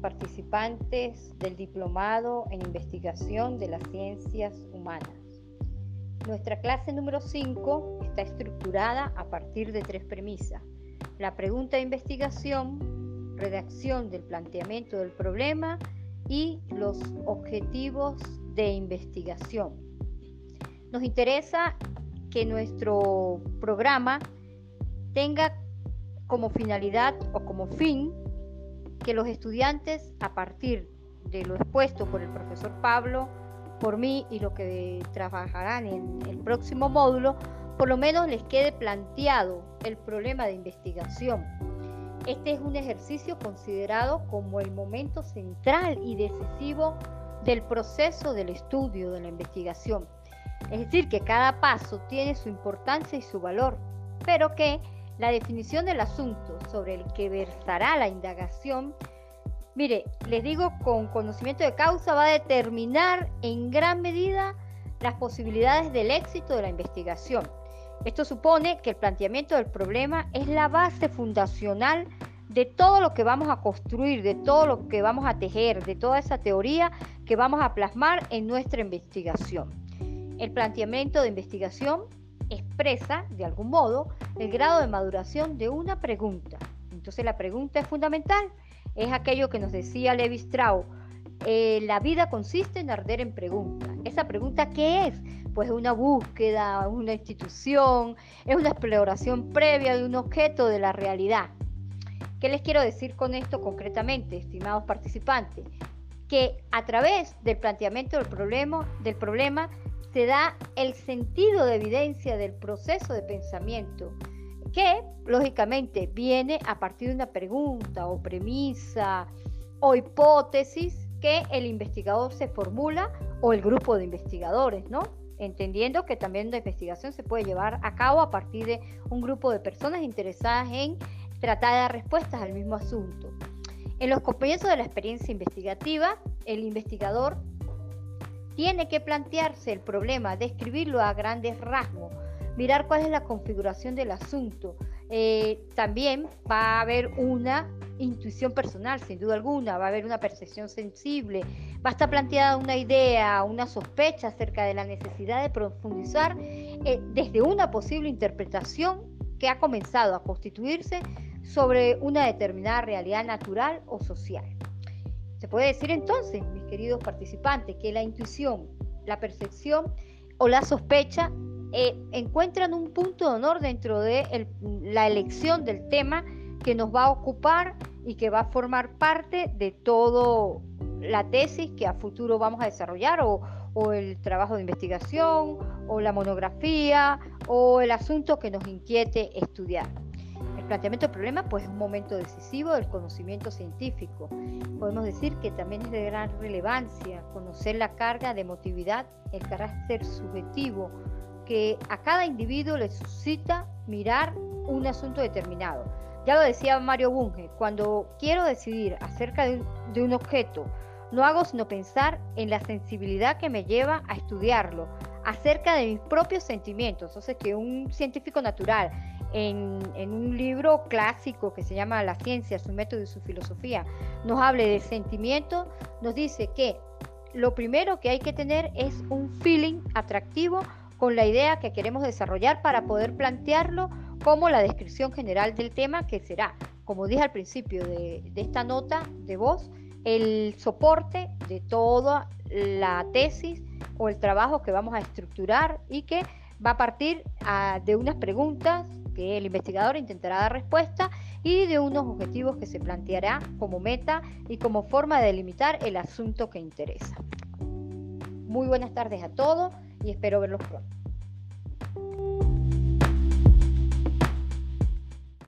participantes del Diplomado en Investigación de las Ciencias Humanas. Nuestra clase número 5 está estructurada a partir de tres premisas. La pregunta de investigación, redacción del planteamiento del problema y los objetivos de investigación. Nos interesa que nuestro programa tenga como finalidad o como fin que los estudiantes, a partir de lo expuesto por el profesor Pablo, por mí y lo que trabajarán en el próximo módulo, por lo menos les quede planteado el problema de investigación. Este es un ejercicio considerado como el momento central y decisivo del proceso del estudio de la investigación. Es decir, que cada paso tiene su importancia y su valor, pero que la definición del asunto sobre el que versará la indagación, mire, les digo con conocimiento de causa, va a determinar en gran medida las posibilidades del éxito de la investigación. Esto supone que el planteamiento del problema es la base fundacional de todo lo que vamos a construir, de todo lo que vamos a tejer, de toda esa teoría que vamos a plasmar en nuestra investigación. El planteamiento de investigación expresa, de algún modo, el grado de maduración de una pregunta. Entonces la pregunta es fundamental. Es aquello que nos decía Levi Strauss. Eh, la vida consiste en arder en preguntas. ¿Esa pregunta qué es? Pues una búsqueda, una institución, es una exploración previa de un objeto de la realidad. ¿Qué les quiero decir con esto concretamente, estimados participantes? Que a través del planteamiento del problema, del problema se da el sentido de evidencia del proceso de pensamiento, que lógicamente viene a partir de una pregunta o premisa o hipótesis que el investigador se formula o el grupo de investigadores, ¿no? Entendiendo que también la investigación se puede llevar a cabo a partir de un grupo de personas interesadas en tratar de dar respuestas al mismo asunto. En los comienzos de la experiencia investigativa, el investigador tiene que plantearse el problema, describirlo a grandes rasgos, mirar cuál es la configuración del asunto. Eh, también va a haber una intuición personal, sin duda alguna, va a haber una percepción sensible, va a estar planteada una idea, una sospecha acerca de la necesidad de profundizar eh, desde una posible interpretación que ha comenzado a constituirse sobre una determinada realidad natural o social. Se puede decir entonces, mis queridos participantes, que la intuición, la percepción o la sospecha eh, encuentran un punto de honor dentro de la elección del tema que nos va a ocupar y que va a formar parte de todo la tesis que a futuro vamos a desarrollar o, o el trabajo de investigación o la monografía o el asunto que nos inquiete estudiar. Planteamiento del problema pues, es un momento decisivo del conocimiento científico. Podemos decir que también es de gran relevancia conocer la carga de emotividad, el carácter subjetivo que a cada individuo le suscita mirar un asunto determinado. Ya lo decía Mario Bunge, cuando quiero decidir acerca de un, de un objeto, no hago sino pensar en la sensibilidad que me lleva a estudiarlo, acerca de mis propios sentimientos. Entonces, que un científico natural en, un libro clásico que se llama La ciencia, su método y su filosofía, nos hable de sentimiento, nos dice que lo primero que hay que tener es un feeling atractivo con la idea que queremos desarrollar para poder plantearlo como la descripción general del tema que será, como dije al principio de, de esta nota de voz, el soporte de toda la tesis o el trabajo que vamos a estructurar y que va a partir ah, de unas preguntas que el investigador intentará dar respuesta y de unos objetivos que se planteará como meta y como forma de delimitar el asunto que interesa. Muy buenas tardes a todos y espero verlos pronto.